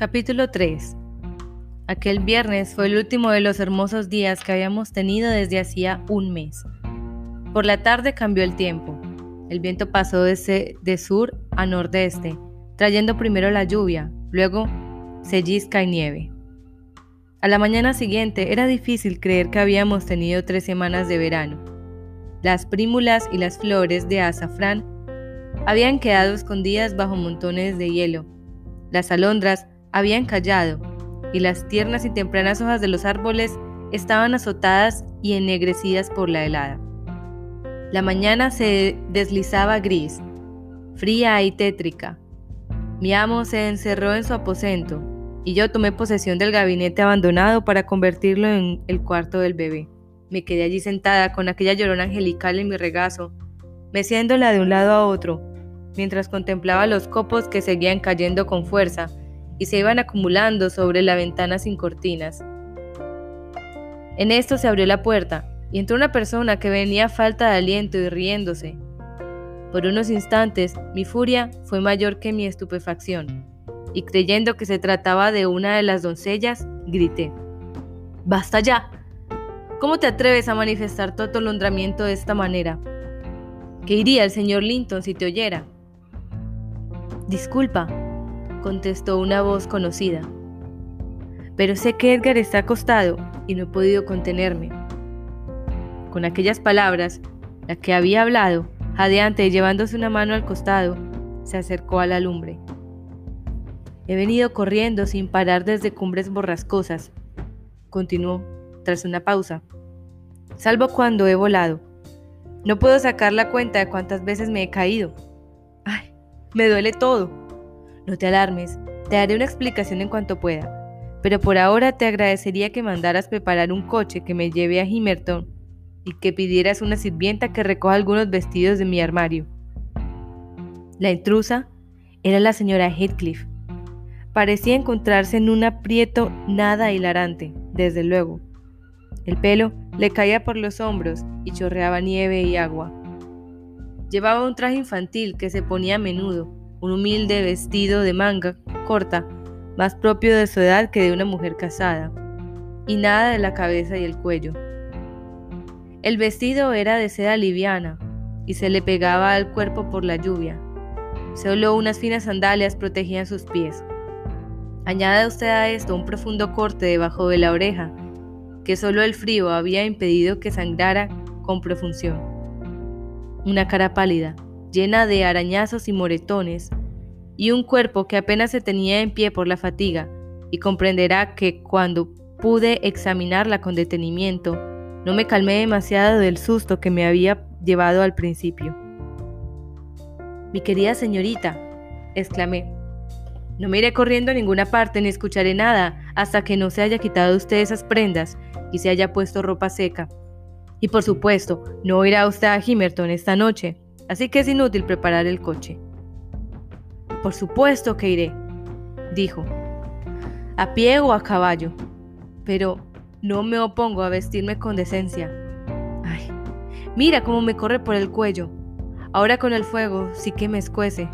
Capítulo 3 Aquel viernes fue el último de los hermosos días que habíamos tenido desde hacía un mes. Por la tarde cambió el tiempo. El viento pasó de, sur a nordeste, trayendo primero la lluvia, luego sellisca y nieve. A la mañana siguiente era difícil creer que habíamos tenido tres semanas de verano. Las prímulas y las flores de azafrán habían quedado escondidas bajo montones de hielo. Las alondras habían callado y las tiernas y tempranas hojas de los árboles estaban azotadas y ennegrecidas por la helada. La mañana se deslizaba gris, fría y tétrica. Mi amo se encerró en su aposento y yo tomé posesión del gabinete abandonado para convertirlo en el cuarto del bebé. Me quedé allí sentada con aquella llorona angelical en mi regazo, meciéndola de un lado a otro, mientras contemplaba los copos que seguían cayendo con fuerza y se iban acumulando sobre la ventana sin cortinas. En esto se abrió la puerta y entró una persona que venía falta de aliento y riéndose. Por unos instantes mi furia fue mayor que mi estupefacción, y creyendo que se trataba de una de las doncellas, grité. ¡Basta ya! ¿Cómo te atreves a manifestar tu atolondramiento de esta manera? ¿Qué iría el señor Linton si te oyera? Disculpa, contestó una voz conocida. Pero sé que Edgar está acostado y no he podido contenerme. Con aquellas palabras, la que había hablado, jadeante llevándose una mano al costado, se acercó a la lumbre. He venido corriendo sin parar desde cumbres borrascosas, continuó tras una pausa, salvo cuando he volado. No puedo sacar la cuenta de cuántas veces me he caído. Ay, me duele todo. No te alarmes, te daré una explicación en cuanto pueda, pero por ahora te agradecería que mandaras preparar un coche que me lleve a Himerton y que pidieras una sirvienta que recoja algunos vestidos de mi armario. La intrusa era la señora Heathcliff. Parecía encontrarse en un aprieto nada hilarante, desde luego. El pelo le caía por los hombros y chorreaba nieve y agua. Llevaba un traje infantil que se ponía a menudo un humilde vestido de manga corta, más propio de su edad que de una mujer casada, y nada de la cabeza y el cuello. El vestido era de seda liviana y se le pegaba al cuerpo por la lluvia. Solo unas finas sandalias protegían sus pies. Añada usted a esto un profundo corte debajo de la oreja, que solo el frío había impedido que sangrara con profusión. Una cara pálida, llena de arañazos y moretones, y un cuerpo que apenas se tenía en pie por la fatiga, y comprenderá que cuando pude examinarla con detenimiento, no me calmé demasiado del susto que me había llevado al principio. Mi querida señorita, exclamé, no me iré corriendo a ninguna parte ni escucharé nada hasta que no se haya quitado usted esas prendas y se haya puesto ropa seca. Y por supuesto, no irá usted a Himerton esta noche, así que es inútil preparar el coche. Por supuesto que iré, dijo, a pie o a caballo, pero no me opongo a vestirme con decencia. Ay, mira cómo me corre por el cuello. Ahora con el fuego sí que me escuece.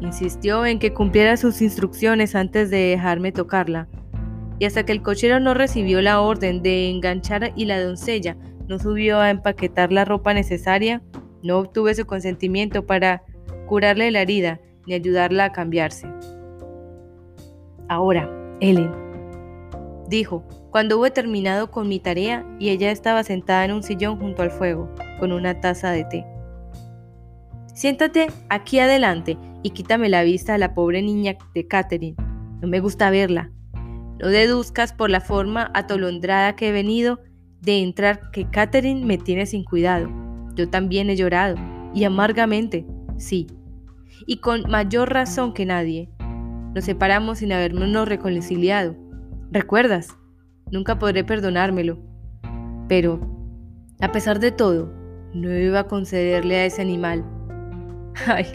Insistió en que cumpliera sus instrucciones antes de dejarme tocarla, y hasta que el cochero no recibió la orden de enganchar y la doncella no subió a empaquetar la ropa necesaria, no obtuve su consentimiento para curarle la herida ni ayudarla a cambiarse. Ahora, Ellen, dijo, cuando hube terminado con mi tarea y ella estaba sentada en un sillón junto al fuego, con una taza de té. Siéntate aquí adelante y quítame la vista a la pobre niña de Catherine. No me gusta verla. No deduzcas por la forma atolondrada que he venido de entrar que Catherine me tiene sin cuidado. Yo también he llorado, y amargamente, sí, y con mayor razón que nadie. Nos separamos sin habernos reconciliado. ¿Recuerdas? Nunca podré perdonármelo. Pero, a pesar de todo, no iba a concederle a ese animal. Ay,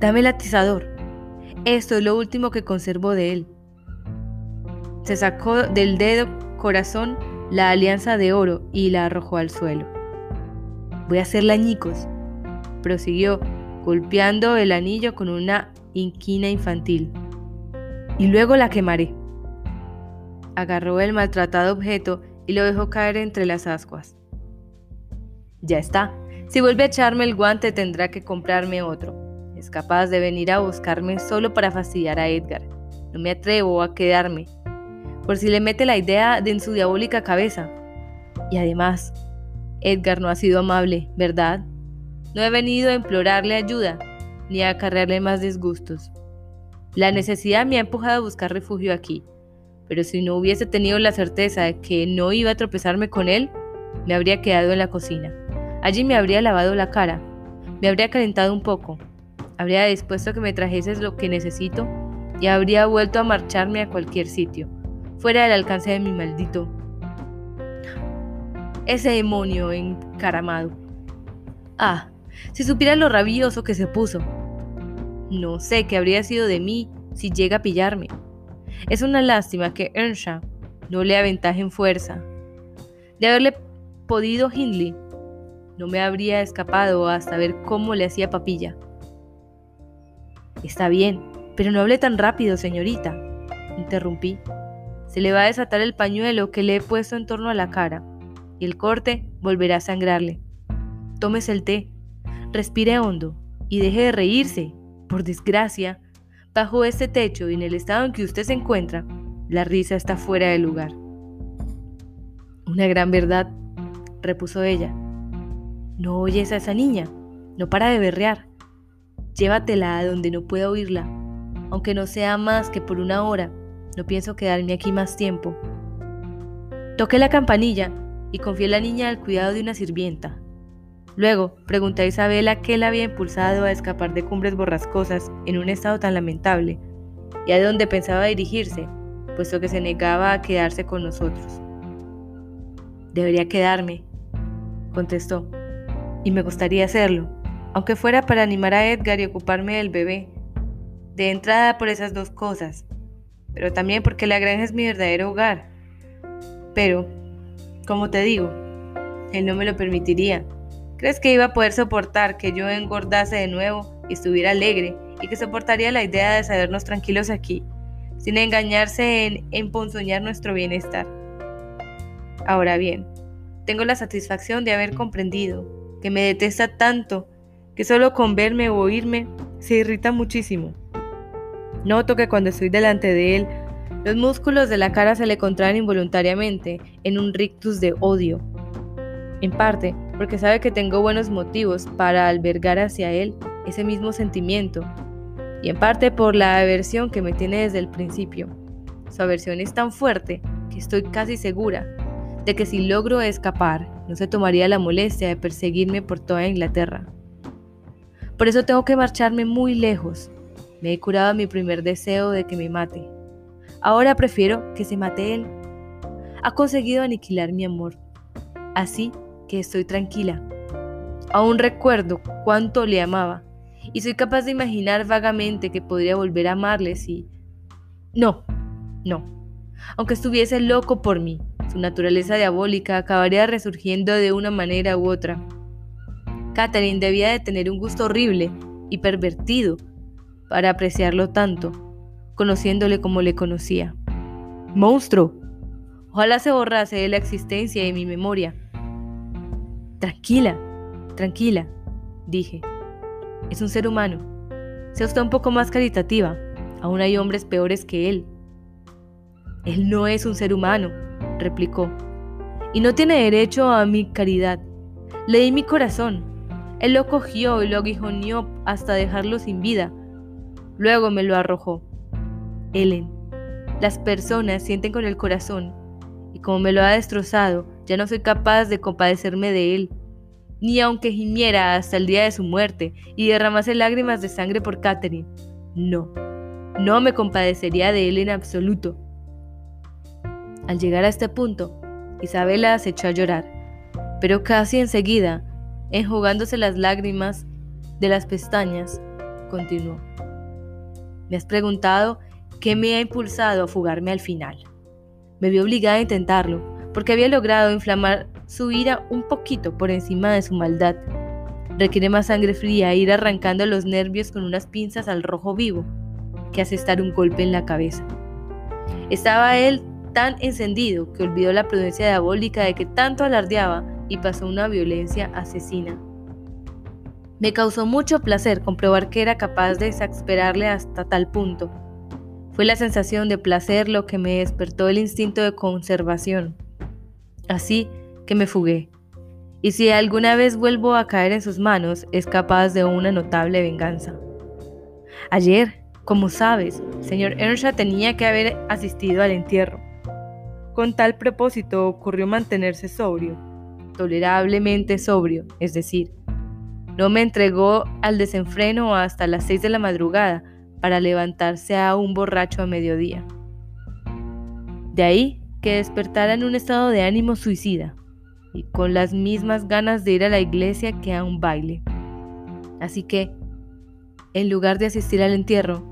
dame el atizador. Esto es lo último que conservo de él. Se sacó del dedo corazón la alianza de oro y la arrojó al suelo. Voy a hacerle añicos, prosiguió, golpeando el anillo con una inquina infantil. y luego la quemaré. Agarró el maltratado objeto y lo dejó caer entre las ascuas. Ya está. Si vuelve a echarme el guante tendrá que comprarme otro. Es capaz de venir a buscarme solo para fastidiar a Edgar. No me atrevo a quedarme. Por si le mete la idea de en su diabólica cabeza. Y además, Edgar no ha sido amable, ¿verdad? No he venido a implorarle ayuda, ni a acarrearle más disgustos. La necesidad me ha empujado a buscar refugio aquí, pero si no hubiese tenido la certeza de que no iba a tropezarme con él, me habría quedado en la cocina. Allí me habría lavado la cara, me habría calentado un poco, habría dispuesto que me trajeses lo que necesito y habría vuelto a marcharme a cualquier sitio, fuera del alcance de mi maldito. Ese demonio encaramado. Ah, si supiera lo rabioso que se puso. No sé qué habría sido de mí si llega a pillarme. Es una lástima que Earnshaw no le aventaje en fuerza. De haberle podido Hindley, no me habría escapado hasta ver cómo le hacía papilla. Está bien, pero no hable tan rápido, señorita, interrumpí. Se le va a desatar el pañuelo que le he puesto en torno a la cara, y el corte volverá a sangrarle. Tómese el té, respire hondo y deje de reírse. Por desgracia, bajo este techo y en el estado en que usted se encuentra, la risa está fuera de lugar. Una gran verdad, repuso ella. No oyes a esa niña, no para de berrear. Llévatela a donde no pueda oírla, aunque no sea más que por una hora. No pienso quedarme aquí más tiempo. Toqué la campanilla y confié a la niña al cuidado de una sirvienta. Luego pregunté a Isabela qué la había impulsado a escapar de cumbres borrascosas en un estado tan lamentable y a dónde pensaba dirigirse, puesto que se negaba a quedarse con nosotros. Debería quedarme, contestó y me gustaría hacerlo, aunque fuera para animar a Edgar y ocuparme del bebé. De entrada por esas dos cosas, pero también porque la granja es mi verdadero hogar. Pero, como te digo, él no me lo permitiría. ¿Crees que iba a poder soportar que yo engordase de nuevo y estuviera alegre y que soportaría la idea de sabernos tranquilos aquí, sin engañarse en emponzoñar nuestro bienestar? Ahora bien, tengo la satisfacción de haber comprendido que me detesta tanto que solo con verme o oírme se irrita muchísimo. Noto que cuando estoy delante de él, los músculos de la cara se le contraen involuntariamente en un rictus de odio. En parte porque sabe que tengo buenos motivos para albergar hacia él ese mismo sentimiento, y en parte por la aversión que me tiene desde el principio. Su aversión es tan fuerte que estoy casi segura de que si logro escapar, no se tomaría la molestia de perseguirme por toda Inglaterra. Por eso tengo que marcharme muy lejos. Me he curado mi primer deseo de que me mate. Ahora prefiero que se mate él. Ha conseguido aniquilar mi amor. Así que estoy tranquila. Aún recuerdo cuánto le amaba y soy capaz de imaginar vagamente que podría volver a amarle si... No, no. Aunque estuviese loco por mí, su naturaleza diabólica acabaría resurgiendo de una manera u otra. Catherine debía de tener un gusto horrible y pervertido para apreciarlo tanto, conociéndole como le conocía. ¡Monstruo! Ojalá se borrase de la existencia de mi memoria. Tranquila, tranquila, dije. Es un ser humano. Sea usted un poco más caritativa. Aún hay hombres peores que él. Él no es un ser humano, replicó, y no tiene derecho a mi caridad. Le di mi corazón. Él lo cogió y lo aguijoneó hasta dejarlo sin vida. Luego me lo arrojó. Ellen, las personas sienten con el corazón, y como me lo ha destrozado, ya no soy capaz de compadecerme de él, ni aunque gimiera hasta el día de su muerte y derramase lágrimas de sangre por Catherine. No, no me compadecería de él en absoluto. Al llegar a este punto, Isabela se echó a llorar, pero casi enseguida, enjugándose las lágrimas de las pestañas, continuó. Me has preguntado qué me ha impulsado a fugarme al final. Me vi obligada a intentarlo, porque había logrado inflamar su ira un poquito por encima de su maldad. Requiere más sangre fría e ir arrancando los nervios con unas pinzas al rojo vivo. que asestar un golpe en la cabeza. Estaba él tan encendido que olvidó la prudencia diabólica de que tanto alardeaba y pasó una violencia asesina. Me causó mucho placer comprobar que era capaz de exasperarle hasta tal punto. Fue la sensación de placer lo que me despertó el instinto de conservación. Así que me fugué. Y si alguna vez vuelvo a caer en sus manos, es capaz de una notable venganza. Ayer, como sabes, señor Earnshaw tenía que haber asistido al entierro. Con tal propósito ocurrió mantenerse sobrio, tolerablemente sobrio, es decir, no me entregó al desenfreno hasta las seis de la madrugada para levantarse a un borracho a mediodía. De ahí que despertara en un estado de ánimo suicida y con las mismas ganas de ir a la iglesia que a un baile. Así que, en lugar de asistir al entierro,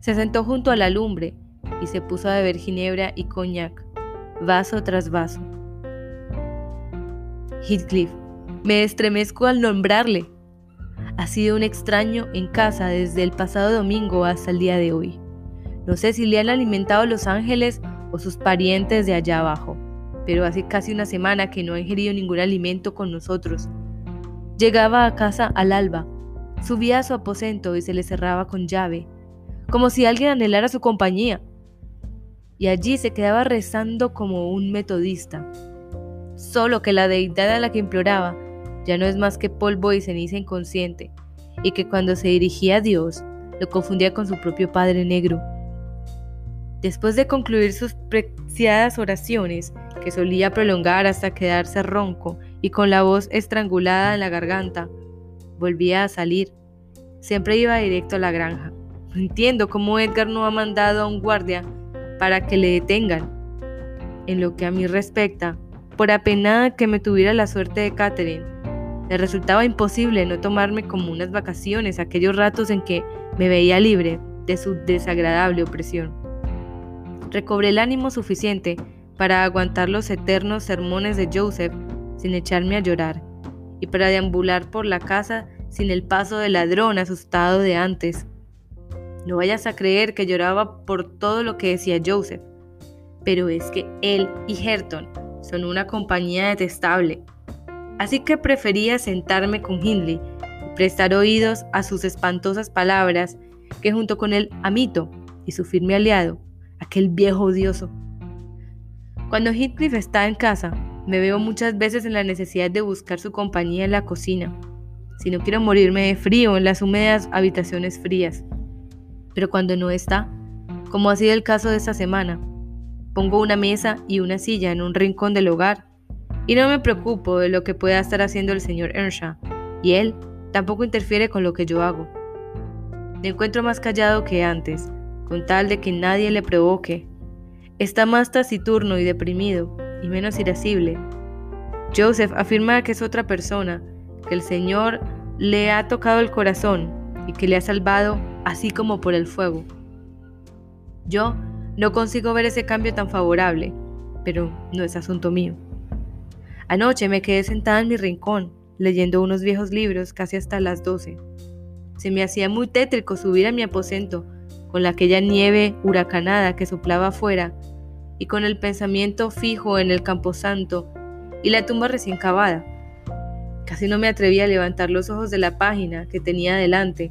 se sentó junto a la lumbre y se puso a beber ginebra y coñac, vaso tras vaso. Heathcliff, me estremezco al nombrarle. Ha sido un extraño en casa desde el pasado domingo hasta el día de hoy. No sé si le han alimentado los ángeles o sus parientes de allá abajo, pero hace casi una semana que no ha ingerido ningún alimento con nosotros. Llegaba a casa al alba, subía a su aposento y se le cerraba con llave, como si alguien anhelara su compañía. Y allí se quedaba rezando como un metodista. Solo que la deidad a la que imploraba ya no es más que polvo y ceniza inconsciente, y que cuando se dirigía a Dios lo confundía con su propio Padre Negro. Después de concluir sus preciadas oraciones, que solía prolongar hasta quedarse ronco y con la voz estrangulada en la garganta, volvía a salir. Siempre iba directo a la granja. No entiendo cómo Edgar no ha mandado a un guardia para que le detengan. En lo que a mí respecta, por apenada que me tuviera la suerte de Catherine, le resultaba imposible no tomarme como unas vacaciones aquellos ratos en que me veía libre de su desagradable opresión. Recobré el ánimo suficiente para aguantar los eternos sermones de Joseph sin echarme a llorar, y para deambular por la casa sin el paso del ladrón asustado de antes. No vayas a creer que lloraba por todo lo que decía Joseph, pero es que él y Herton son una compañía detestable así que prefería sentarme con Hindley y prestar oídos a sus espantosas palabras que junto con el amito y su firme aliado, aquel viejo odioso. Cuando Heathcliff está en casa, me veo muchas veces en la necesidad de buscar su compañía en la cocina, si no quiero morirme de frío en las húmedas habitaciones frías. Pero cuando no está, como ha sido el caso de esta semana, pongo una mesa y una silla en un rincón del hogar y no me preocupo de lo que pueda estar haciendo el señor Earnshaw, y él tampoco interfiere con lo que yo hago. Me encuentro más callado que antes, con tal de que nadie le provoque. Está más taciturno y deprimido, y menos irascible. Joseph afirma que es otra persona, que el Señor le ha tocado el corazón y que le ha salvado así como por el fuego. Yo no consigo ver ese cambio tan favorable, pero no es asunto mío. Anoche me quedé sentada en mi rincón, leyendo unos viejos libros casi hasta las doce. Se me hacía muy tétrico subir a mi aposento, con aquella nieve huracanada que soplaba afuera, y con el pensamiento fijo en el camposanto y la tumba recién cavada. Casi no me atrevía a levantar los ojos de la página que tenía delante,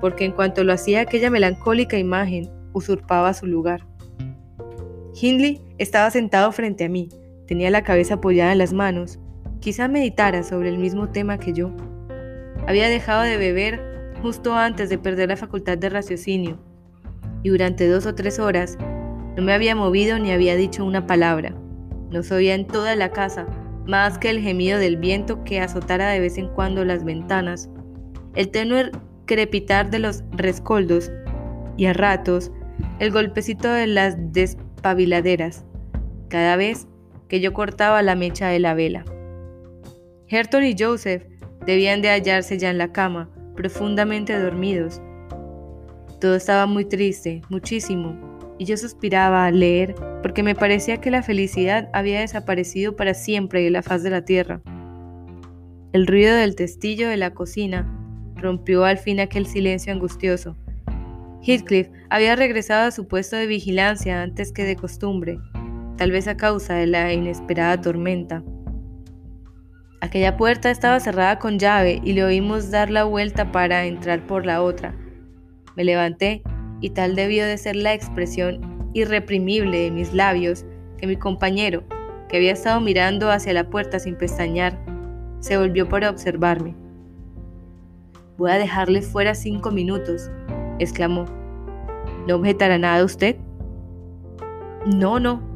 porque en cuanto lo hacía aquella melancólica imagen usurpaba su lugar. Hindley estaba sentado frente a mí, Tenía la cabeza apoyada en las manos. Quizá meditara sobre el mismo tema que yo. Había dejado de beber justo antes de perder la facultad de raciocinio, y durante dos o tres horas no me había movido ni había dicho una palabra. No se oía en toda la casa más que el gemido del viento que azotara de vez en cuando las ventanas, el tenue crepitar de los rescoldos y a ratos el golpecito de las despabiladeras. Cada vez que yo cortaba la mecha de la vela. Herton y Joseph debían de hallarse ya en la cama, profundamente dormidos. Todo estaba muy triste, muchísimo, y yo suspiraba al leer porque me parecía que la felicidad había desaparecido para siempre de la faz de la tierra. El ruido del testillo de la cocina rompió al fin aquel silencio angustioso, Heathcliff había regresado a su puesto de vigilancia antes que de costumbre, tal vez a causa de la inesperada tormenta. Aquella puerta estaba cerrada con llave y le oímos dar la vuelta para entrar por la otra. Me levanté y tal debió de ser la expresión irreprimible de mis labios que mi compañero, que había estado mirando hacia la puerta sin pestañear, se volvió para observarme. Voy a dejarle fuera cinco minutos, exclamó. ¿No objetará nada usted? No, no.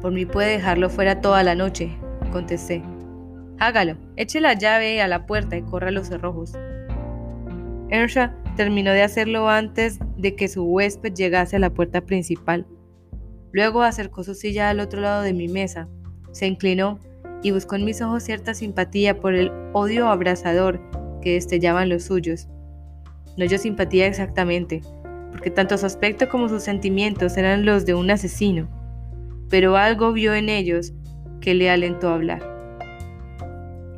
Por mí puede dejarlo fuera toda la noche, contesté. Hágalo, eche la llave a la puerta y corra los cerrojos. Earnshaw terminó de hacerlo antes de que su huésped llegase a la puerta principal. Luego acercó su silla al otro lado de mi mesa, se inclinó y buscó en mis ojos cierta simpatía por el odio abrasador que destellaban los suyos. No yo simpatía exactamente, porque tanto su aspecto como sus sentimientos eran los de un asesino, pero algo vio en ellos que le alentó a hablar.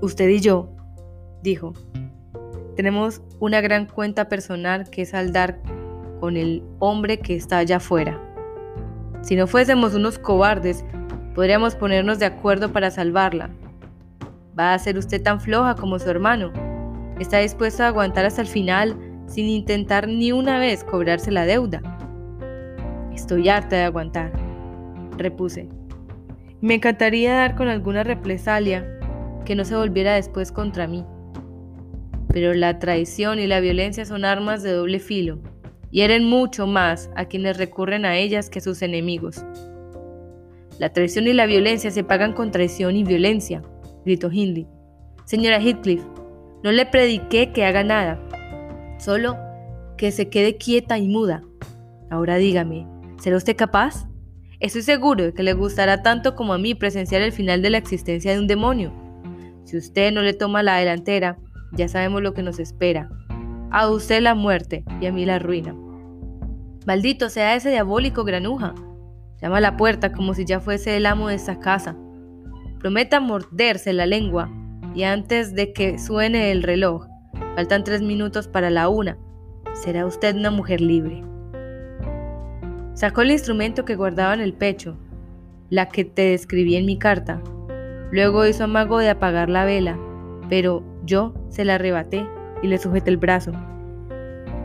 Usted y yo, dijo, tenemos una gran cuenta personal que saldar con el hombre que está allá afuera. Si no fuésemos unos cobardes, podríamos ponernos de acuerdo para salvarla. ¿Va a ser usted tan floja como su hermano? ¿Está dispuesta a aguantar hasta el final sin intentar ni una vez cobrarse la deuda? Estoy harta de aguantar, repuse. Me encantaría dar con alguna represalia que no se volviera después contra mí. Pero la traición y la violencia son armas de doble filo, y hieren mucho más a quienes recurren a ellas que a sus enemigos. La traición y la violencia se pagan con traición y violencia, gritó Hindley. Señora Heathcliff, no le prediqué que haga nada, solo que se quede quieta y muda. Ahora dígame, ¿será usted capaz? Estoy seguro de que le gustará tanto como a mí presenciar el final de la existencia de un demonio. Si usted no le toma la delantera, ya sabemos lo que nos espera. A usted la muerte y a mí la ruina. Maldito sea ese diabólico granuja. Llama a la puerta como si ya fuese el amo de esta casa. Prometa morderse la lengua y antes de que suene el reloj, faltan tres minutos para la una, será usted una mujer libre. Sacó el instrumento que guardaba en el pecho, la que te describí en mi carta. Luego hizo amago de apagar la vela, pero yo se la arrebaté y le sujeté el brazo.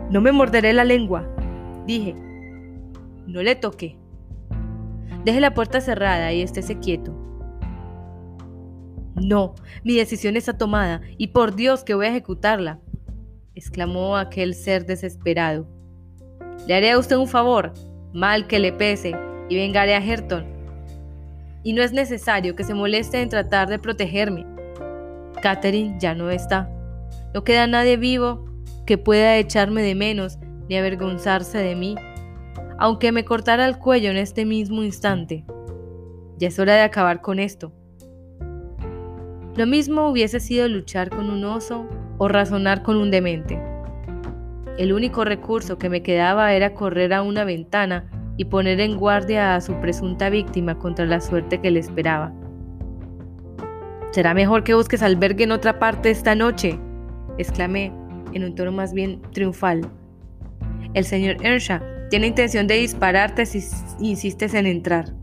No me morderé la lengua, dije. No le toqué. Deje la puerta cerrada y estése quieto. No, mi decisión está tomada y por Dios que voy a ejecutarla, exclamó aquel ser desesperado. Le haré a usted un favor, mal que le pese, y vengaré a Herton. Y no es necesario que se moleste en tratar de protegerme. Catherine ya no está. No queda nadie vivo que pueda echarme de menos ni avergonzarse de mí, aunque me cortara el cuello en este mismo instante. Ya es hora de acabar con esto. Lo mismo hubiese sido luchar con un oso o razonar con un demente. El único recurso que me quedaba era correr a una ventana y poner en guardia a su presunta víctima contra la suerte que le esperaba. Será mejor que busques albergue en otra parte esta noche, exclamé en un tono más bien triunfal. El señor Earnshaw tiene intención de dispararte si insistes en entrar.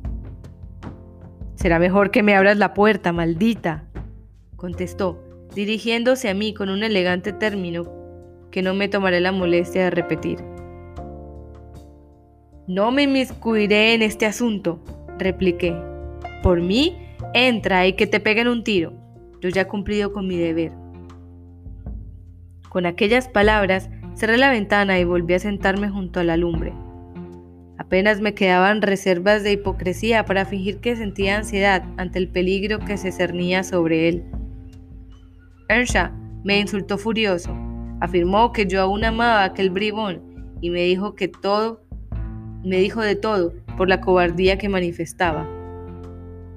Será mejor que me abras la puerta, maldita, contestó, dirigiéndose a mí con un elegante término que no me tomaré la molestia de repetir. No me inmiscuiré en este asunto, repliqué. Por mí, entra y que te peguen un tiro. Yo ya he cumplido con mi deber. Con aquellas palabras, cerré la ventana y volví a sentarme junto a la lumbre. Apenas me quedaban reservas de hipocresía para fingir que sentía ansiedad ante el peligro que se cernía sobre él. Earnshaw me insultó furioso. Afirmó que yo aún amaba a aquel bribón y me dijo que todo, me dijo de todo por la cobardía que manifestaba.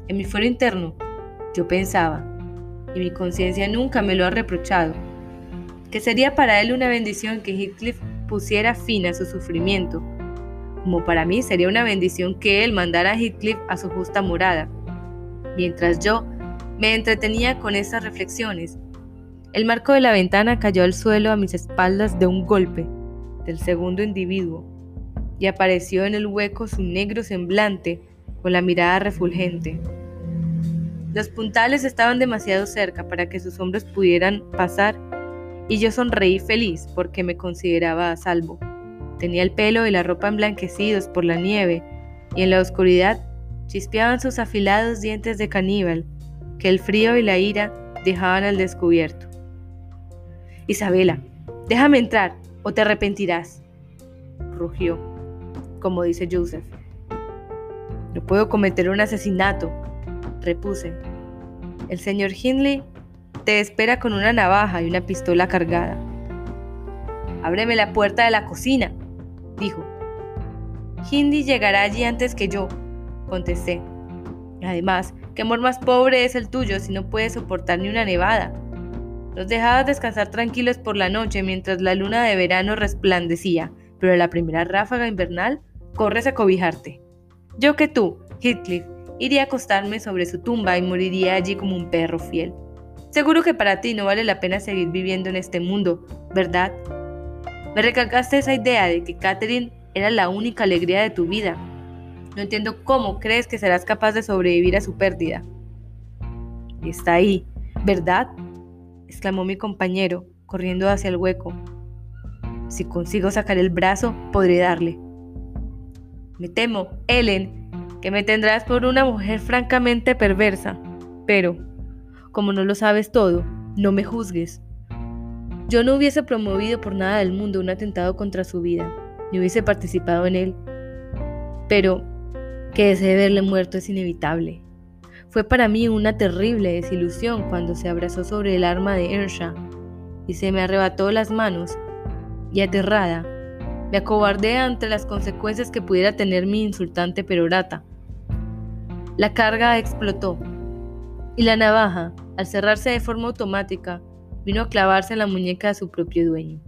En mi fuero interno, yo pensaba, y mi conciencia nunca me lo ha reprochado, que sería para él una bendición que Heathcliff pusiera fin a su sufrimiento, como para mí sería una bendición que él mandara a Heathcliff a su justa morada. Mientras yo me entretenía con estas reflexiones, el marco de la ventana cayó al suelo a mis espaldas de un golpe del segundo individuo y apareció en el hueco su negro semblante con la mirada refulgente. Los puntales estaban demasiado cerca para que sus hombros pudieran pasar y yo sonreí feliz porque me consideraba a salvo. Tenía el pelo y la ropa emblanquecidos por la nieve y en la oscuridad chispeaban sus afilados dientes de caníbal que el frío y la ira dejaban al descubierto. Isabela, déjame entrar o te arrepentirás, rugió, como dice Joseph. No puedo cometer un asesinato, repuse. El señor Hindley te espera con una navaja y una pistola cargada. Ábreme la puerta de la cocina, dijo. Hindley llegará allí antes que yo, contesté. Además, ¿qué amor más pobre es el tuyo si no puedes soportar ni una nevada? Los dejabas descansar tranquilos por la noche mientras la luna de verano resplandecía, pero la primera ráfaga invernal corres a cobijarte. Yo que tú, Heathcliff, iría a acostarme sobre su tumba y moriría allí como un perro fiel. Seguro que para ti no vale la pena seguir viviendo en este mundo, ¿verdad? Me recalcaste esa idea de que Catherine era la única alegría de tu vida. No entiendo cómo crees que serás capaz de sobrevivir a su pérdida. Está ahí, ¿verdad? Exclamó mi compañero, corriendo hacia el hueco. Si consigo sacar el brazo, podré darle. Me temo, Ellen, que me tendrás por una mujer francamente perversa. Pero, como no lo sabes todo, no me juzgues. Yo no hubiese promovido por nada del mundo un atentado contra su vida, ni hubiese participado en él. Pero que desee verle muerto es inevitable. Fue para mí una terrible desilusión cuando se abrazó sobre el arma de Earnshaw y se me arrebató las manos, y aterrada, me acobardé ante las consecuencias que pudiera tener mi insultante perorata. La carga explotó, y la navaja, al cerrarse de forma automática, vino a clavarse en la muñeca de su propio dueño.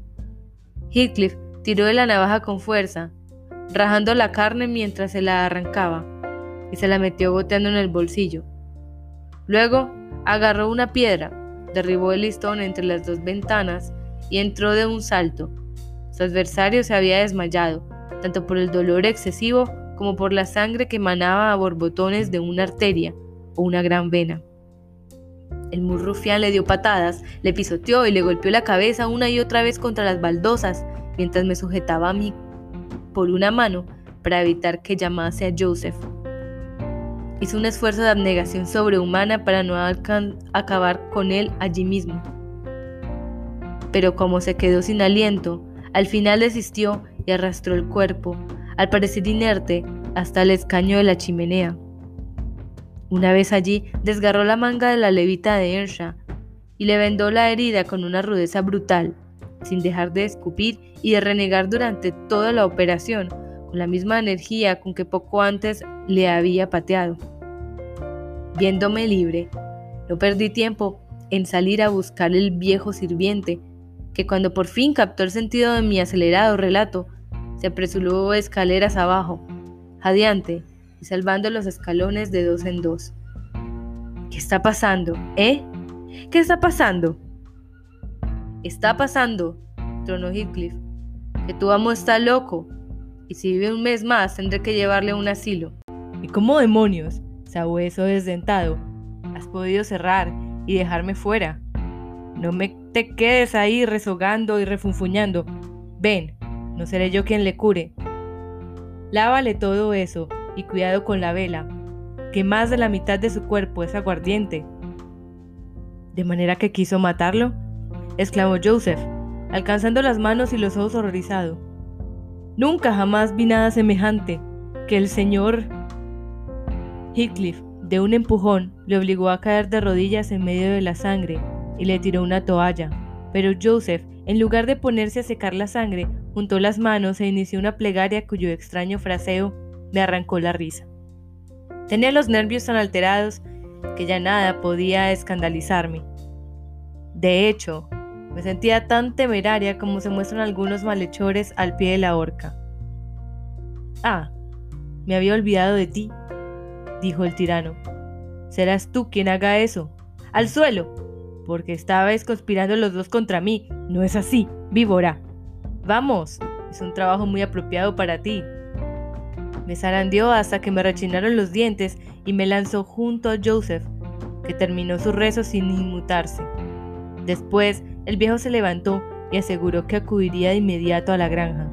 Heathcliff tiró de la navaja con fuerza, rajando la carne mientras se la arrancaba, y se la metió goteando en el bolsillo. Luego agarró una piedra, derribó el listón entre las dos ventanas y entró de un salto, su adversario se había desmayado, tanto por el dolor excesivo como por la sangre que emanaba a borbotones de una arteria o una gran vena. El muy rufián le dio patadas, le pisoteó y le golpeó la cabeza una y otra vez contra las baldosas, mientras me sujetaba a mí por una mano para evitar que llamase a Joseph. Hizo un esfuerzo de abnegación sobrehumana para no acabar con él allí mismo. Pero como se quedó sin aliento, al final desistió y arrastró el cuerpo, al parecer inerte, hasta el escaño de la chimenea. Una vez allí, desgarró la manga de la levita de Earnshaw y le vendó la herida con una rudeza brutal, sin dejar de escupir y de renegar durante toda la operación, con la misma energía con que poco antes le había pateado. Viéndome libre, no perdí tiempo en salir a buscar el viejo sirviente que cuando por fin captó el sentido de mi acelerado relato, se apresuró escaleras abajo, jadeante y salvando los escalones de dos en dos. ¿Qué está pasando? ¿Eh? ¿Qué está pasando? Está pasando, tronó Heathcliff, que tu amo está loco, y si vive un mes más tendré que llevarle a un asilo. ¿Y cómo demonios, sabueso desdentado, has podido cerrar y dejarme fuera? No me te quedes ahí rezogando y refunfuñando. Ven, no seré yo quien le cure. Lávale todo eso y cuidado con la vela, que más de la mitad de su cuerpo es aguardiente. ¿De manera que quiso matarlo? exclamó Joseph, alcanzando las manos y los ojos horrorizado. Nunca jamás vi nada semejante que el señor Heathcliff, de un empujón, le obligó a caer de rodillas en medio de la sangre y le tiró una toalla. Pero Joseph, en lugar de ponerse a secar la sangre, juntó las manos e inició una plegaria cuyo extraño fraseo me arrancó la risa. Tenía los nervios tan alterados que ya nada podía escandalizarme. De hecho, me sentía tan temeraria como se muestran algunos malhechores al pie de la horca. Ah, me había olvidado de ti, dijo el tirano. Serás tú quien haga eso. ¡Al suelo! porque estabais conspirando los dos contra mí. No es así, víbora. Vamos, es un trabajo muy apropiado para ti. Me zarandeó hasta que me rechinaron los dientes y me lanzó junto a Joseph, que terminó su rezo sin inmutarse. Después, el viejo se levantó y aseguró que acudiría de inmediato a la granja.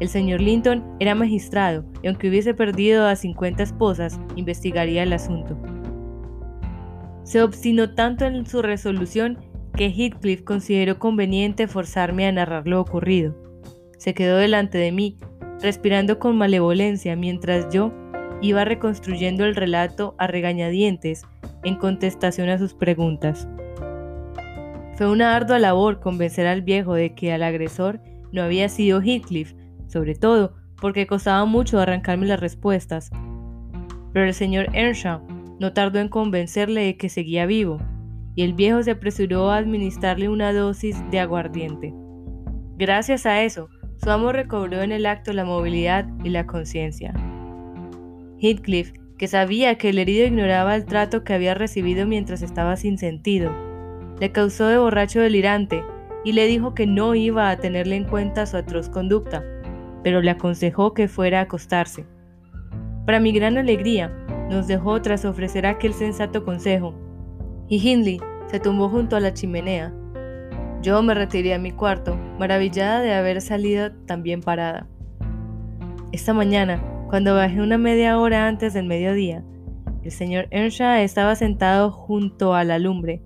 El señor Linton era magistrado y aunque hubiese perdido a 50 esposas, investigaría el asunto. Se obstinó tanto en su resolución que Heathcliff consideró conveniente forzarme a narrar lo ocurrido. Se quedó delante de mí, respirando con malevolencia mientras yo iba reconstruyendo el relato a regañadientes en contestación a sus preguntas. Fue una ardua labor convencer al viejo de que al agresor no había sido Heathcliff, sobre todo porque costaba mucho arrancarme las respuestas. Pero el señor Earnshaw no tardó en convencerle de que seguía vivo, y el viejo se apresuró a administrarle una dosis de aguardiente. Gracias a eso, su amo recobró en el acto la movilidad y la conciencia. Heathcliff, que sabía que el herido ignoraba el trato que había recibido mientras estaba sin sentido, le causó de borracho delirante y le dijo que no iba a tenerle en cuenta su atroz conducta, pero le aconsejó que fuera a acostarse. Para mi gran alegría, nos dejó tras ofrecer aquel sensato consejo, y Hindley se tumbó junto a la chimenea. Yo me retiré a mi cuarto, maravillada de haber salido tan bien parada. Esta mañana, cuando bajé una media hora antes del mediodía, el señor Earnshaw estaba sentado junto a la lumbre,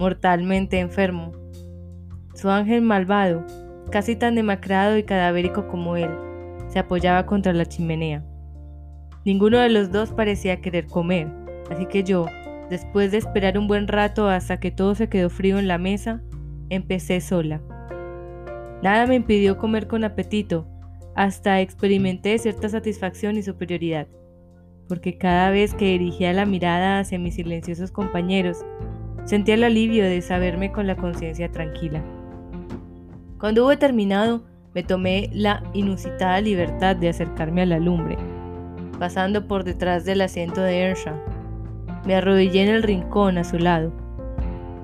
mortalmente enfermo. Su ángel malvado, casi tan demacrado y cadavérico como él, se apoyaba contra la chimenea. Ninguno de los dos parecía querer comer, así que yo, después de esperar un buen rato hasta que todo se quedó frío en la mesa, empecé sola. Nada me impidió comer con apetito, hasta experimenté cierta satisfacción y superioridad, porque cada vez que dirigía la mirada hacia mis silenciosos compañeros, sentía el alivio de saberme con la conciencia tranquila. Cuando hube terminado, me tomé la inusitada libertad de acercarme a la lumbre, pasando por detrás del asiento de Earnshaw. Me arrodillé en el rincón a su lado.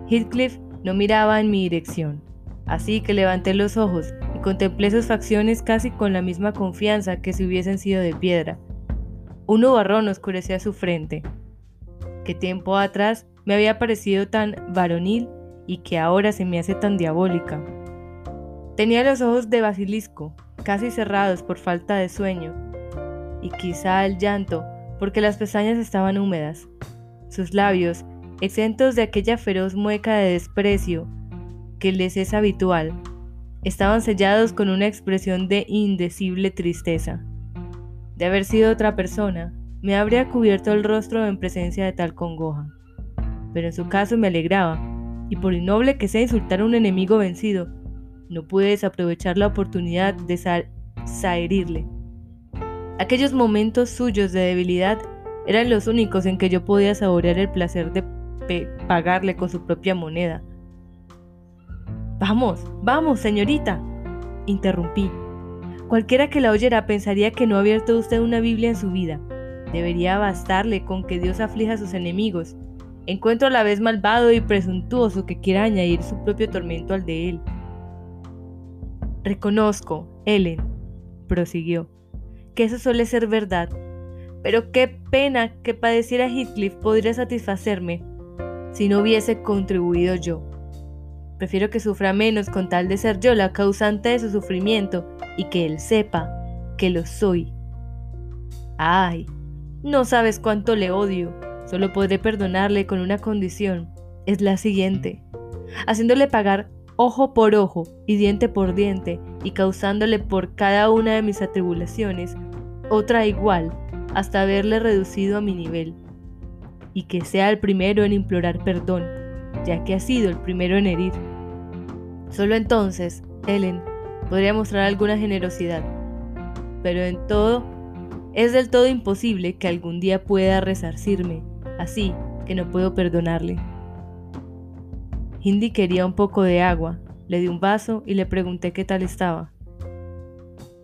Heathcliff no miraba en mi dirección, así que levanté los ojos y contemplé sus facciones casi con la misma confianza que si hubiesen sido de piedra. Un nubarrón oscurecía su frente, que tiempo atrás me había parecido tan varonil y que ahora se me hace tan diabólica. Tenía los ojos de basilisco, casi cerrados por falta de sueño, y quizá el llanto, porque las pestañas estaban húmedas. Sus labios, exentos de aquella feroz mueca de desprecio que les es habitual, estaban sellados con una expresión de indecible tristeza. De haber sido otra persona, me habría cubierto el rostro en presencia de tal congoja. Pero en su caso me alegraba, y por innoble que sea insultar a un enemigo vencido, no pude desaprovechar la oportunidad de saherirle. Aquellos momentos suyos de debilidad eran los únicos en que yo podía saborear el placer de pagarle con su propia moneda. Vamos, vamos, señorita, interrumpí. Cualquiera que la oyera pensaría que no ha abierto usted una Biblia en su vida. Debería bastarle con que Dios aflija a sus enemigos. Encuentro a la vez malvado y presuntuoso que quiera añadir su propio tormento al de él. Reconozco, Ellen, prosiguió, que eso suele ser verdad, pero qué pena que padeciera Heathcliff podría satisfacerme si no hubiese contribuido yo. Prefiero que sufra menos con tal de ser yo la causante de su sufrimiento y que él sepa que lo soy. Ay, no sabes cuánto le odio. Solo podré perdonarle con una condición. Es la siguiente. Haciéndole pagar ojo por ojo y diente por diente, y causándole por cada una de mis atribulaciones otra igual, hasta haberle reducido a mi nivel. Y que sea el primero en implorar perdón, ya que ha sido el primero en herir. Solo entonces, Ellen, podría mostrar alguna generosidad. Pero en todo, es del todo imposible que algún día pueda resarcirme, así que no puedo perdonarle. Hindi quería un poco de agua, le di un vaso y le pregunté qué tal estaba.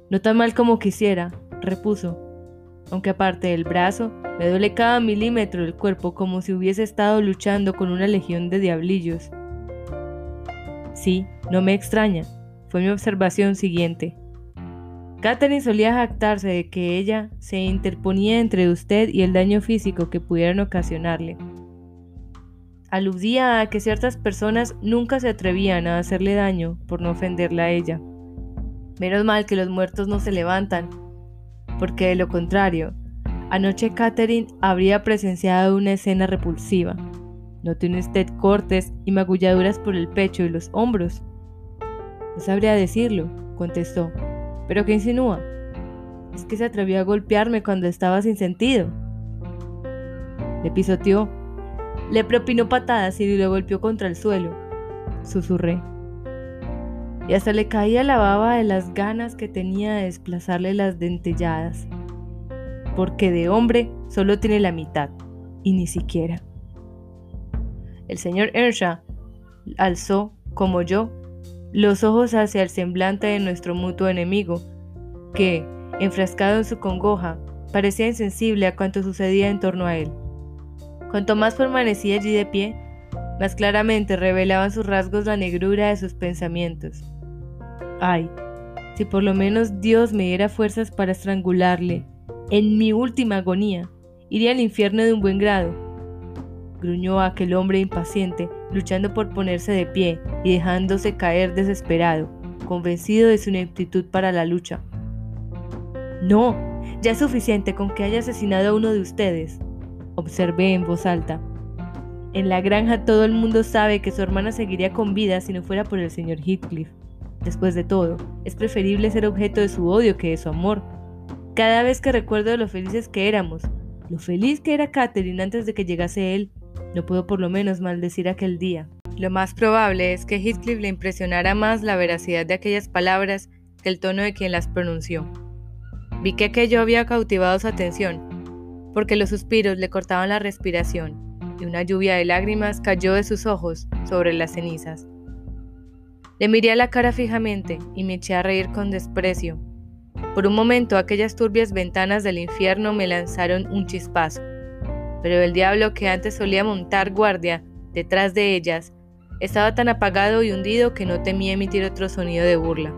No tan mal como quisiera, repuso, aunque aparte del brazo, me duele cada milímetro del cuerpo como si hubiese estado luchando con una legión de diablillos. Sí, no me extraña, fue mi observación siguiente. Catherine solía jactarse de que ella se interponía entre usted y el daño físico que pudieran ocasionarle. Aludía a que ciertas personas nunca se atrevían a hacerle daño por no ofenderla a ella. Menos mal que los muertos no se levantan, porque de lo contrario, anoche Catherine habría presenciado una escena repulsiva. No tiene usted cortes y magulladuras por el pecho y los hombros. No sabría decirlo, contestó. ¿Pero qué insinúa? Es que se atrevió a golpearme cuando estaba sin sentido. Le pisoteó, le propinó patadas y lo golpeó contra el suelo. Susurré. Y hasta le caía la baba de las ganas que tenía de desplazarle las dentelladas. Porque de hombre solo tiene la mitad, y ni siquiera. El señor Earnshaw alzó, como yo, los ojos hacia el semblante de nuestro mutuo enemigo, que, enfrascado en su congoja, parecía insensible a cuanto sucedía en torno a él. Cuanto más permanecía allí de pie, más claramente revelaban sus rasgos la negrura de sus pensamientos. Ay, si por lo menos Dios me diera fuerzas para estrangularle, en mi última agonía, iría al infierno de un buen grado, gruñó aquel hombre impaciente, luchando por ponerse de pie y dejándose caer desesperado, convencido de su ineptitud para la lucha. No, ya es suficiente con que haya asesinado a uno de ustedes, observé en voz alta. En la granja todo el mundo sabe que su hermana seguiría con vida si no fuera por el señor Heathcliff. Después de todo, es preferible ser objeto de su odio que de su amor. Cada vez que recuerdo lo felices que éramos, lo feliz que era Catherine antes de que llegase él, no puedo por lo menos maldecir aquel día. Lo más probable es que Heathcliff le impresionara más la veracidad de aquellas palabras que el tono de quien las pronunció. Vi que aquello había cautivado su atención, porque los suspiros le cortaban la respiración y una lluvia de lágrimas cayó de sus ojos sobre las cenizas. Le miré a la cara fijamente y me eché a reír con desprecio. Por un momento aquellas turbias ventanas del infierno me lanzaron un chispazo pero el diablo que antes solía montar guardia detrás de ellas estaba tan apagado y hundido que no temía emitir otro sonido de burla.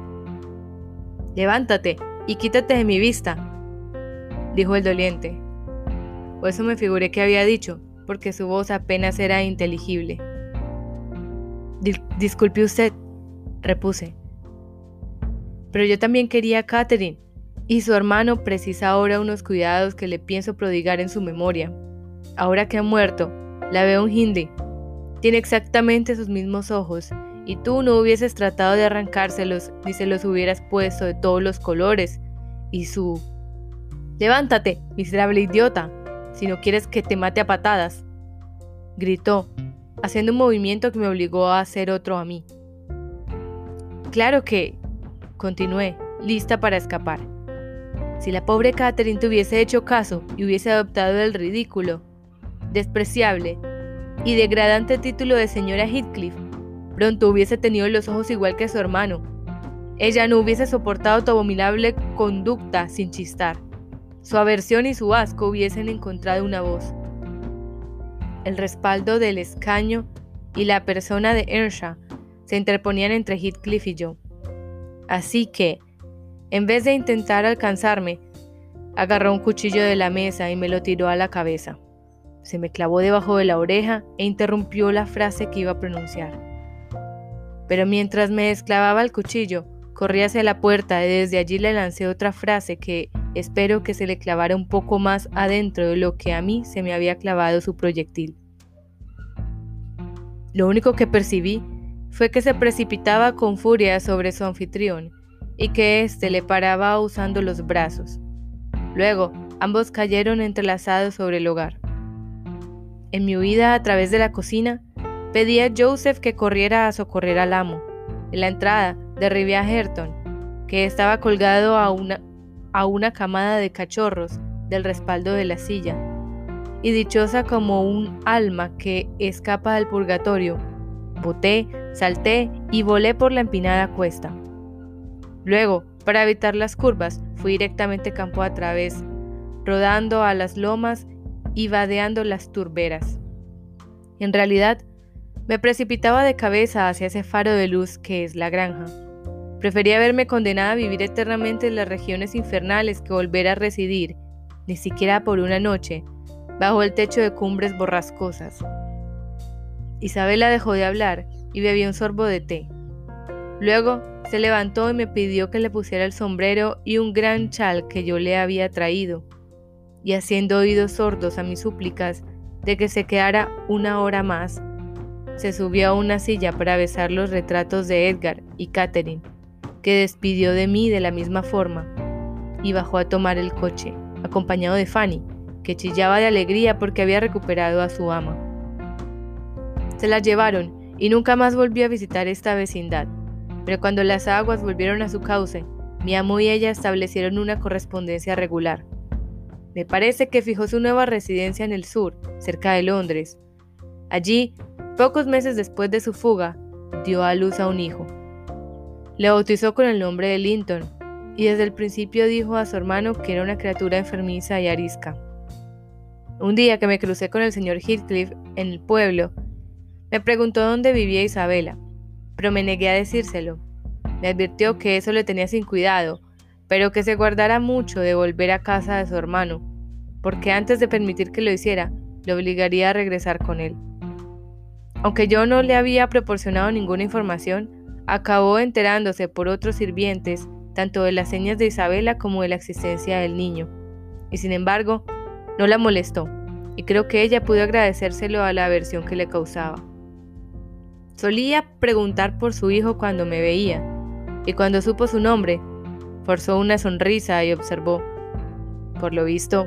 Levántate y quítate de mi vista, dijo el doliente. O eso me figuré que había dicho, porque su voz apenas era inteligible. disculpe usted, repuse. Pero yo también quería a Catherine, y su hermano precisa ahora unos cuidados que le pienso prodigar en su memoria ahora que ha muerto, la veo un hindi. Tiene exactamente sus mismos ojos, y tú no hubieses tratado de arrancárselos ni se los hubieras puesto de todos los colores. Y su... Levántate, miserable idiota, si no quieres que te mate a patadas. Gritó, haciendo un movimiento que me obligó a hacer otro a mí. Claro que... Continué, lista para escapar. Si la pobre Catherine te hubiese hecho caso y hubiese adoptado el ridículo, despreciable y degradante título de señora Heathcliff, pronto hubiese tenido los ojos igual que su hermano. Ella no hubiese soportado tu abominable conducta sin chistar. Su aversión y su asco hubiesen encontrado una voz. El respaldo del escaño y la persona de Earnshaw se interponían entre Heathcliff y yo. Así que, en vez de intentar alcanzarme, agarró un cuchillo de la mesa y me lo tiró a la cabeza se me clavó debajo de la oreja e interrumpió la frase que iba a pronunciar. Pero mientras me desclavaba el cuchillo, corrí hacia la puerta y desde allí le lancé otra frase que espero que se le clavara un poco más adentro de lo que a mí se me había clavado su proyectil. Lo único que percibí fue que se precipitaba con furia sobre su anfitrión y que éste le paraba usando los brazos. Luego, ambos cayeron entrelazados sobre el hogar. En mi huida a través de la cocina, pedí a Joseph que corriera a socorrer al amo. En la entrada, derribé a Herton, que estaba colgado a una, a una camada de cachorros del respaldo de la silla. Y dichosa como un alma que escapa del purgatorio, boté, salté y volé por la empinada cuesta. Luego, para evitar las curvas, fui directamente campo a través, rodando a las lomas y vadeando las turberas. En realidad, me precipitaba de cabeza hacia ese faro de luz que es la granja. Prefería verme condenada a vivir eternamente en las regiones infernales que volver a residir, ni siquiera por una noche, bajo el techo de cumbres borrascosas. Isabela dejó de hablar y bebió un sorbo de té. Luego se levantó y me pidió que le pusiera el sombrero y un gran chal que yo le había traído, y haciendo oídos sordos a mis súplicas de que se quedara una hora más, se subió a una silla para besar los retratos de Edgar y Catherine que despidió de mí de la misma forma, y bajó a tomar el coche, acompañado de Fanny, que chillaba de alegría porque había recuperado a su ama. Se la llevaron y nunca más volvió a visitar esta vecindad, pero cuando las aguas volvieron a su cauce, mi amo y ella establecieron una correspondencia regular. Me parece que fijó su nueva residencia en el sur, cerca de Londres. Allí, pocos meses después de su fuga, dio a luz a un hijo. Le bautizó con el nombre de Linton y desde el principio dijo a su hermano que era una criatura enfermiza y arisca. Un día que me crucé con el señor Heathcliff en el pueblo, me preguntó dónde vivía Isabela, pero me negué a decírselo. Me advirtió que eso le tenía sin cuidado, pero que se guardara mucho de volver a casa de su hermano, porque antes de permitir que lo hiciera, le obligaría a regresar con él. Aunque yo no le había proporcionado ninguna información, Acabó enterándose por otros sirvientes tanto de las señas de Isabela como de la existencia del niño, y sin embargo, no la molestó, y creo que ella pudo agradecérselo a la aversión que le causaba. Solía preguntar por su hijo cuando me veía, y cuando supo su nombre, forzó una sonrisa y observó, por lo visto,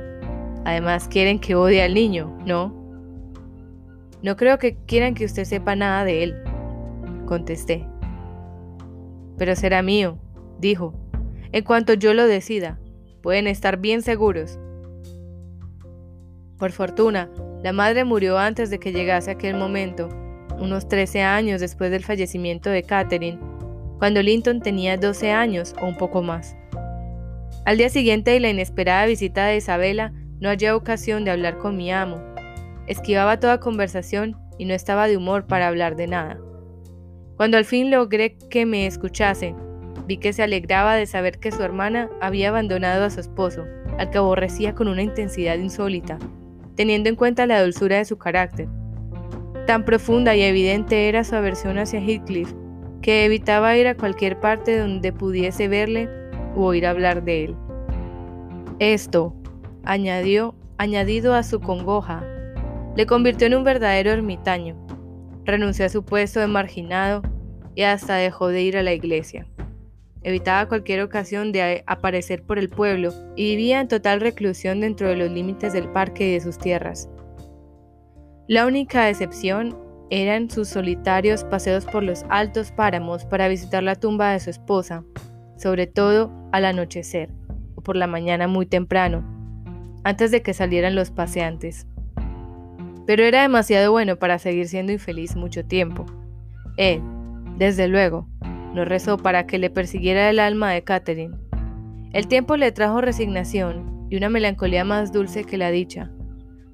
además quieren que odie al niño, ¿no? No creo que quieran que usted sepa nada de él, contesté pero será mío, dijo. En cuanto yo lo decida, pueden estar bien seguros. Por fortuna, la madre murió antes de que llegase aquel momento, unos 13 años después del fallecimiento de Catherine, cuando Linton tenía 12 años o un poco más. Al día siguiente de la inesperada visita de Isabela, no hallé ocasión de hablar con mi amo. Esquivaba toda conversación y no estaba de humor para hablar de nada. Cuando al fin logré que me escuchase, vi que se alegraba de saber que su hermana había abandonado a su esposo, al que aborrecía con una intensidad insólita, teniendo en cuenta la dulzura de su carácter. Tan profunda y evidente era su aversión hacia Heathcliff, que evitaba ir a cualquier parte donde pudiese verle o oír hablar de él. Esto, añadió, añadido a su congoja, le convirtió en un verdadero ermitaño, renunció a su puesto de marginado y hasta dejó de ir a la iglesia. Evitaba cualquier ocasión de aparecer por el pueblo y vivía en total reclusión dentro de los límites del parque y de sus tierras. La única excepción eran sus solitarios paseos por los altos páramos para visitar la tumba de su esposa, sobre todo al anochecer o por la mañana muy temprano, antes de que salieran los paseantes pero era demasiado bueno para seguir siendo infeliz mucho tiempo. Él, desde luego, no rezó para que le persiguiera el alma de Catherine. El tiempo le trajo resignación y una melancolía más dulce que la dicha.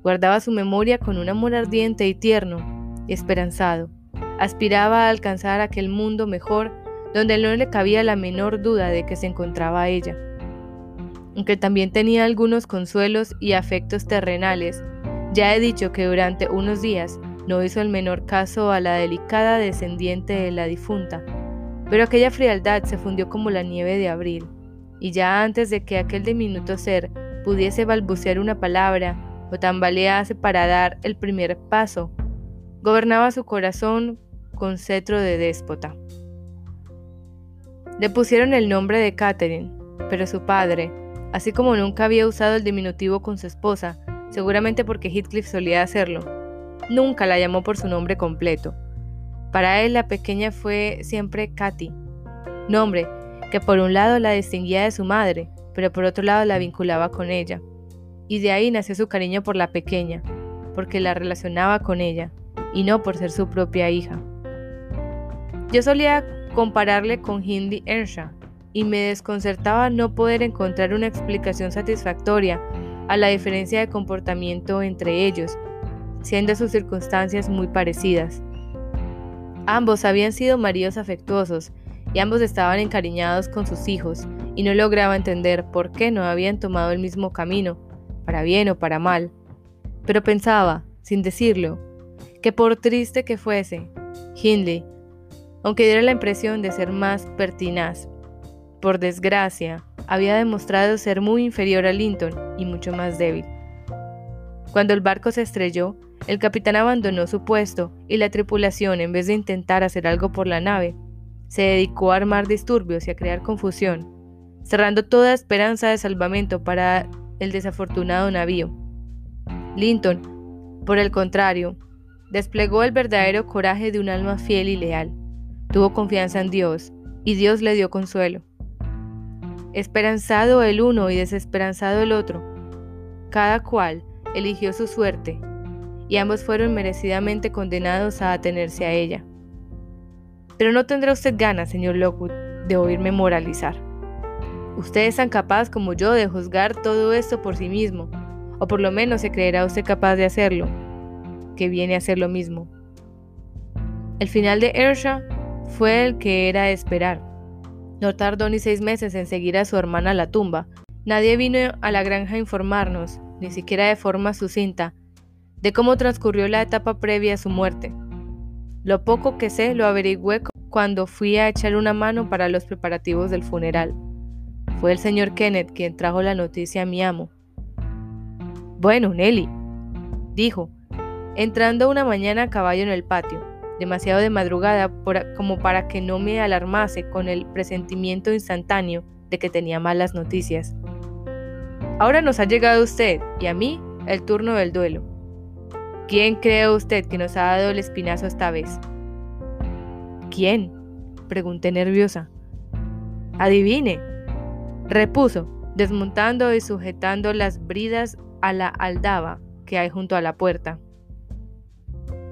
Guardaba su memoria con un amor ardiente y tierno esperanzado. Aspiraba a alcanzar aquel mundo mejor donde no le cabía la menor duda de que se encontraba ella. Aunque también tenía algunos consuelos y afectos terrenales, ya he dicho que durante unos días no hizo el menor caso a la delicada descendiente de la difunta, pero aquella frialdad se fundió como la nieve de abril, y ya antes de que aquel diminuto ser pudiese balbucear una palabra o tambalease para dar el primer paso, gobernaba su corazón con cetro de déspota. Le pusieron el nombre de Catherine, pero su padre, así como nunca había usado el diminutivo con su esposa, seguramente porque Heathcliff solía hacerlo. Nunca la llamó por su nombre completo. Para él la pequeña fue siempre Katy, nombre que por un lado la distinguía de su madre, pero por otro lado la vinculaba con ella. Y de ahí nació su cariño por la pequeña, porque la relacionaba con ella, y no por ser su propia hija. Yo solía compararle con Hindi Earnshaw, y me desconcertaba no poder encontrar una explicación satisfactoria a la diferencia de comportamiento entre ellos, siendo sus circunstancias muy parecidas. Ambos habían sido maridos afectuosos y ambos estaban encariñados con sus hijos y no lograba entender por qué no habían tomado el mismo camino, para bien o para mal. Pero pensaba, sin decirlo, que por triste que fuese, Hindley, aunque diera la impresión de ser más pertinaz, por desgracia, había demostrado ser muy inferior a Linton y mucho más débil. Cuando el barco se estrelló, el capitán abandonó su puesto y la tripulación, en vez de intentar hacer algo por la nave, se dedicó a armar disturbios y a crear confusión, cerrando toda esperanza de salvamento para el desafortunado navío. Linton, por el contrario, desplegó el verdadero coraje de un alma fiel y leal. Tuvo confianza en Dios y Dios le dio consuelo. Esperanzado el uno y desesperanzado el otro, cada cual eligió su suerte y ambos fueron merecidamente condenados a atenerse a ella. Pero no tendrá usted ganas, señor Lockwood, de oírme moralizar. Usted es tan capaz como yo de juzgar todo esto por sí mismo, o por lo menos se creerá usted capaz de hacerlo, que viene a ser lo mismo. El final de Ersha fue el que era de esperar. No tardó ni seis meses en seguir a su hermana a la tumba. Nadie vino a la granja a informarnos, ni siquiera de forma sucinta, de cómo transcurrió la etapa previa a su muerte. Lo poco que sé lo averigüé cuando fui a echar una mano para los preparativos del funeral. Fue el señor Kenneth quien trajo la noticia a mi amo. Bueno, Nelly, dijo, entrando una mañana a caballo en el patio, demasiado de madrugada como para que no me alarmase con el presentimiento instantáneo de que tenía malas noticias. Ahora nos ha llegado usted y a mí el turno del duelo. ¿Quién cree usted que nos ha dado el espinazo esta vez? ¿Quién? pregunté nerviosa. Adivine, repuso, desmontando y sujetando las bridas a la aldaba que hay junto a la puerta.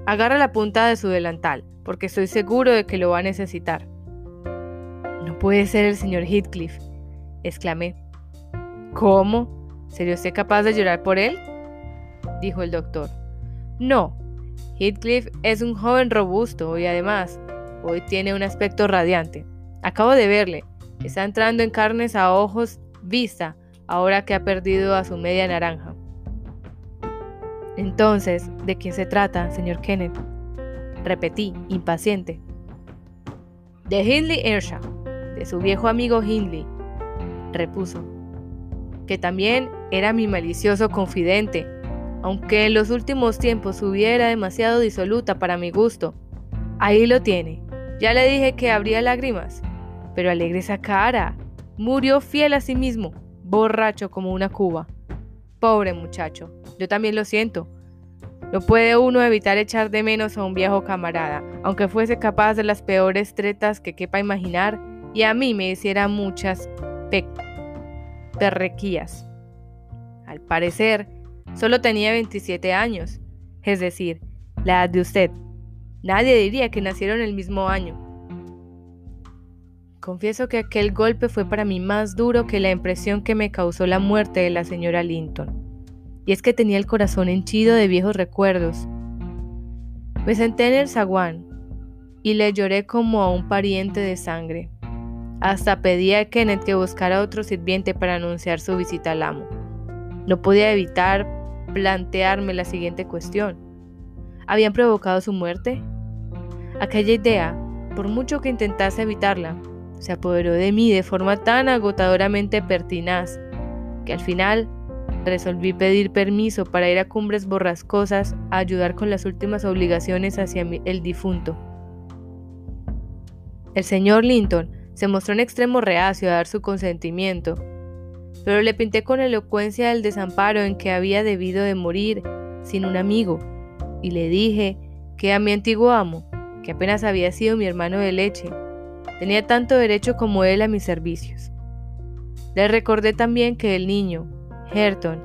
Agarra la punta de su delantal, porque estoy seguro de que lo va a necesitar. No puede ser el señor Heathcliff, exclamé. ¿Cómo? ¿Sería usted capaz de llorar por él? dijo el doctor. No, Heathcliff es un joven robusto y además hoy tiene un aspecto radiante. Acabo de verle. Está entrando en carnes a ojos vista ahora que ha perdido a su media naranja. Entonces, ¿de quién se trata, señor Kenneth? Repetí, impaciente. De Hindley Ershaw, de su viejo amigo Hindley, repuso, que también era mi malicioso confidente aunque en los últimos tiempos su vida era demasiado disoluta para mi gusto. Ahí lo tiene. Ya le dije que habría lágrimas, pero alegre esa cara. Murió fiel a sí mismo, borracho como una cuba. Pobre muchacho, yo también lo siento. No puede uno evitar echar de menos a un viejo camarada, aunque fuese capaz de las peores tretas que quepa imaginar y a mí me hiciera muchas perrequías. Al parecer, Solo tenía 27 años, es decir, la edad de usted. Nadie diría que nacieron el mismo año. Confieso que aquel golpe fue para mí más duro que la impresión que me causó la muerte de la señora Linton. Y es que tenía el corazón henchido de viejos recuerdos. Me senté en el zaguán y le lloré como a un pariente de sangre. Hasta pedí a Kenneth que buscara otro sirviente para anunciar su visita al amo. No podía evitar plantearme la siguiente cuestión. ¿Habían provocado su muerte? Aquella idea, por mucho que intentase evitarla, se apoderó de mí de forma tan agotadoramente pertinaz que al final resolví pedir permiso para ir a cumbres borrascosas a ayudar con las últimas obligaciones hacia el difunto. El señor Linton se mostró en extremo reacio a dar su consentimiento, pero le pinté con elocuencia el desamparo en que había debido de morir sin un amigo, y le dije que a mi antiguo amo, que apenas había sido mi hermano de leche, tenía tanto derecho como él a mis servicios. Le recordé también que el niño, Herton,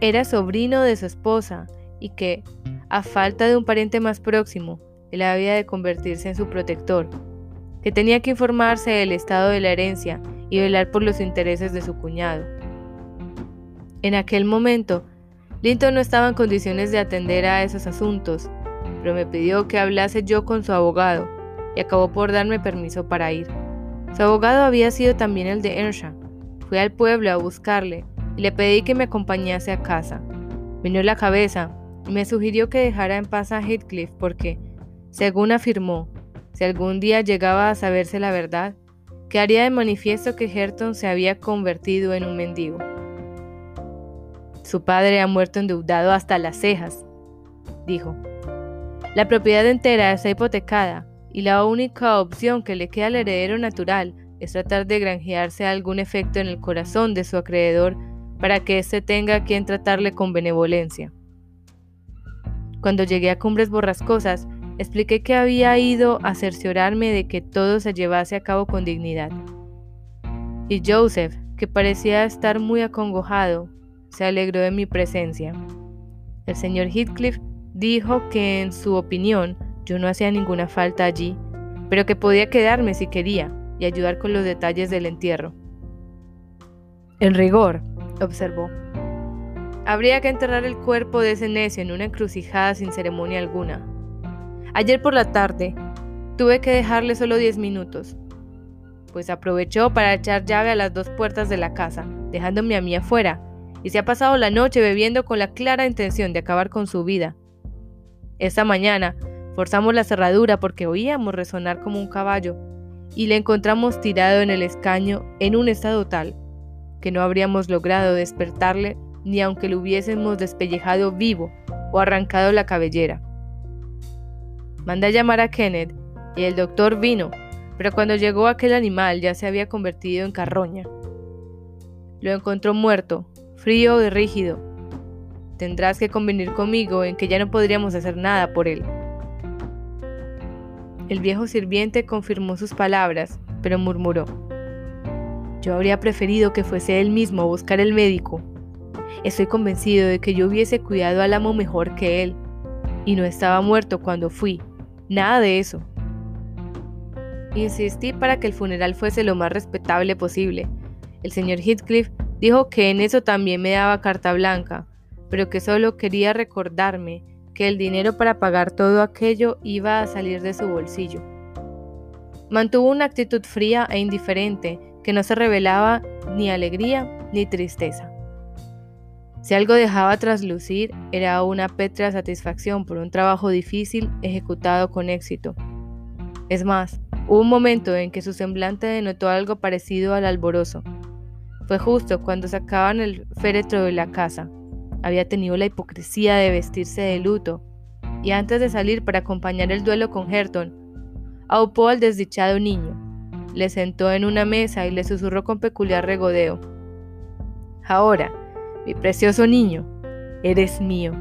era sobrino de su esposa y que, a falta de un pariente más próximo, él había de convertirse en su protector, que tenía que informarse del estado de la herencia y velar por los intereses de su cuñado. En aquel momento, Linton no estaba en condiciones de atender a esos asuntos, pero me pidió que hablase yo con su abogado y acabó por darme permiso para ir. Su abogado había sido también el de Earnshaw. Fui al pueblo a buscarle y le pedí que me acompañase a casa. Vino la cabeza y me sugirió que dejara en paz a Heathcliff porque, según afirmó, si algún día llegaba a saberse la verdad, quedaría de manifiesto que Herton se había convertido en un mendigo. Su padre ha muerto endeudado hasta las cejas, dijo. La propiedad entera está hipotecada y la única opción que le queda al heredero natural es tratar de granjearse algún efecto en el corazón de su acreedor para que éste tenga quien tratarle con benevolencia. Cuando llegué a Cumbres Borrascosas, expliqué que había ido a cerciorarme de que todo se llevase a cabo con dignidad. Y Joseph, que parecía estar muy acongojado, se alegró de mi presencia. El señor Heathcliff dijo que en su opinión yo no hacía ninguna falta allí, pero que podía quedarme si quería y ayudar con los detalles del entierro. En rigor, observó, habría que enterrar el cuerpo de ese necio en una encrucijada sin ceremonia alguna. Ayer por la tarde tuve que dejarle solo diez minutos, pues aprovechó para echar llave a las dos puertas de la casa, dejándome a mí afuera, y se ha pasado la noche bebiendo con la clara intención de acabar con su vida. Esta mañana Forzamos la cerradura porque oíamos resonar como un caballo y le encontramos tirado en el escaño en un estado tal que no habríamos logrado despertarle ni aunque le hubiésemos despellejado vivo o arrancado la cabellera. Mandé a llamar a Kenneth y el doctor vino, pero cuando llegó aquel animal ya se había convertido en carroña. Lo encontró muerto, frío y rígido. Tendrás que convenir conmigo en que ya no podríamos hacer nada por él. El viejo sirviente confirmó sus palabras, pero murmuró. Yo habría preferido que fuese él mismo a buscar el médico. Estoy convencido de que yo hubiese cuidado al amo mejor que él, y no estaba muerto cuando fui. Nada de eso. Insistí para que el funeral fuese lo más respetable posible. El señor Heathcliff dijo que en eso también me daba carta blanca, pero que solo quería recordarme que el dinero para pagar todo aquello iba a salir de su bolsillo. Mantuvo una actitud fría e indiferente que no se revelaba ni alegría ni tristeza. Si algo dejaba traslucir era una pétrea satisfacción por un trabajo difícil ejecutado con éxito. Es más, hubo un momento en que su semblante denotó algo parecido al alborozo. Fue justo cuando sacaban el féretro de la casa. Había tenido la hipocresía de vestirse de luto, y antes de salir para acompañar el duelo con Herton, aupó al desdichado niño, le sentó en una mesa y le susurró con peculiar regodeo. Ahora, mi precioso niño, eres mío.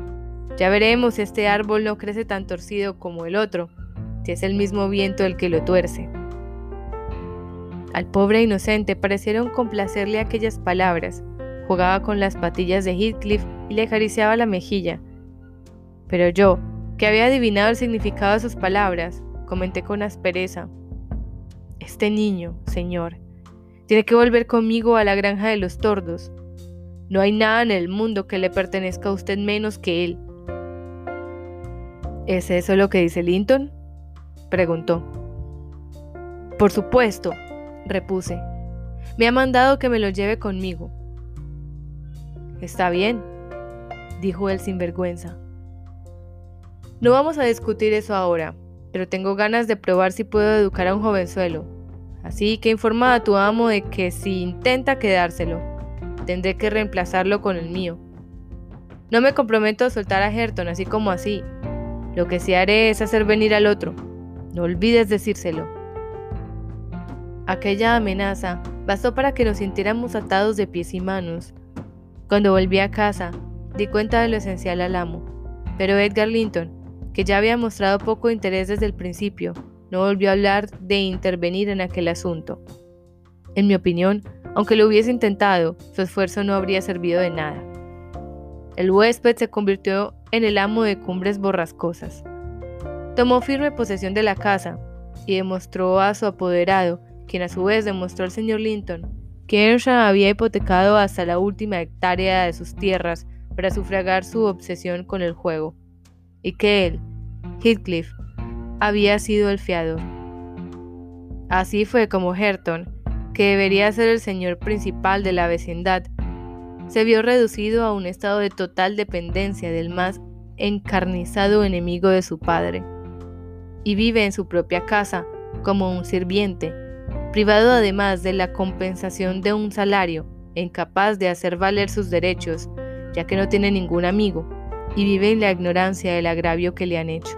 Ya veremos si este árbol no crece tan torcido como el otro, si es el mismo viento el que lo tuerce. Al pobre inocente parecieron complacerle aquellas palabras, jugaba con las patillas de Heathcliff y le acariciaba la mejilla. Pero yo, que había adivinado el significado de sus palabras, comenté con aspereza. Este niño, señor, tiene que volver conmigo a la granja de los tordos. No hay nada en el mundo que le pertenezca a usted menos que él. ¿Es eso lo que dice Linton? preguntó. Por supuesto, repuse. Me ha mandado que me lo lleve conmigo. Está bien, dijo él sin vergüenza. No vamos a discutir eso ahora, pero tengo ganas de probar si puedo educar a un jovenzuelo. Así que informa a tu amo de que si intenta quedárselo, tendré que reemplazarlo con el mío. No me comprometo a soltar a Herton así como así. Lo que sí haré es hacer venir al otro. No olvides decírselo. Aquella amenaza bastó para que nos sintiéramos atados de pies y manos, cuando volví a casa, di cuenta de lo esencial al amo, pero Edgar Linton, que ya había mostrado poco interés desde el principio, no volvió a hablar de intervenir en aquel asunto. En mi opinión, aunque lo hubiese intentado, su esfuerzo no habría servido de nada. El huésped se convirtió en el amo de cumbres borrascosas. Tomó firme posesión de la casa y demostró a su apoderado, quien a su vez demostró al señor Linton, que Earnshaw había hipotecado hasta la última hectárea de sus tierras para sufragar su obsesión con el juego, y que él, Heathcliff, había sido el fiador. Así fue como Herton, que debería ser el señor principal de la vecindad, se vio reducido a un estado de total dependencia del más encarnizado enemigo de su padre, y vive en su propia casa como un sirviente, privado además de la compensación de un salario, incapaz de hacer valer sus derechos, ya que no tiene ningún amigo, y vive en la ignorancia del agravio que le han hecho.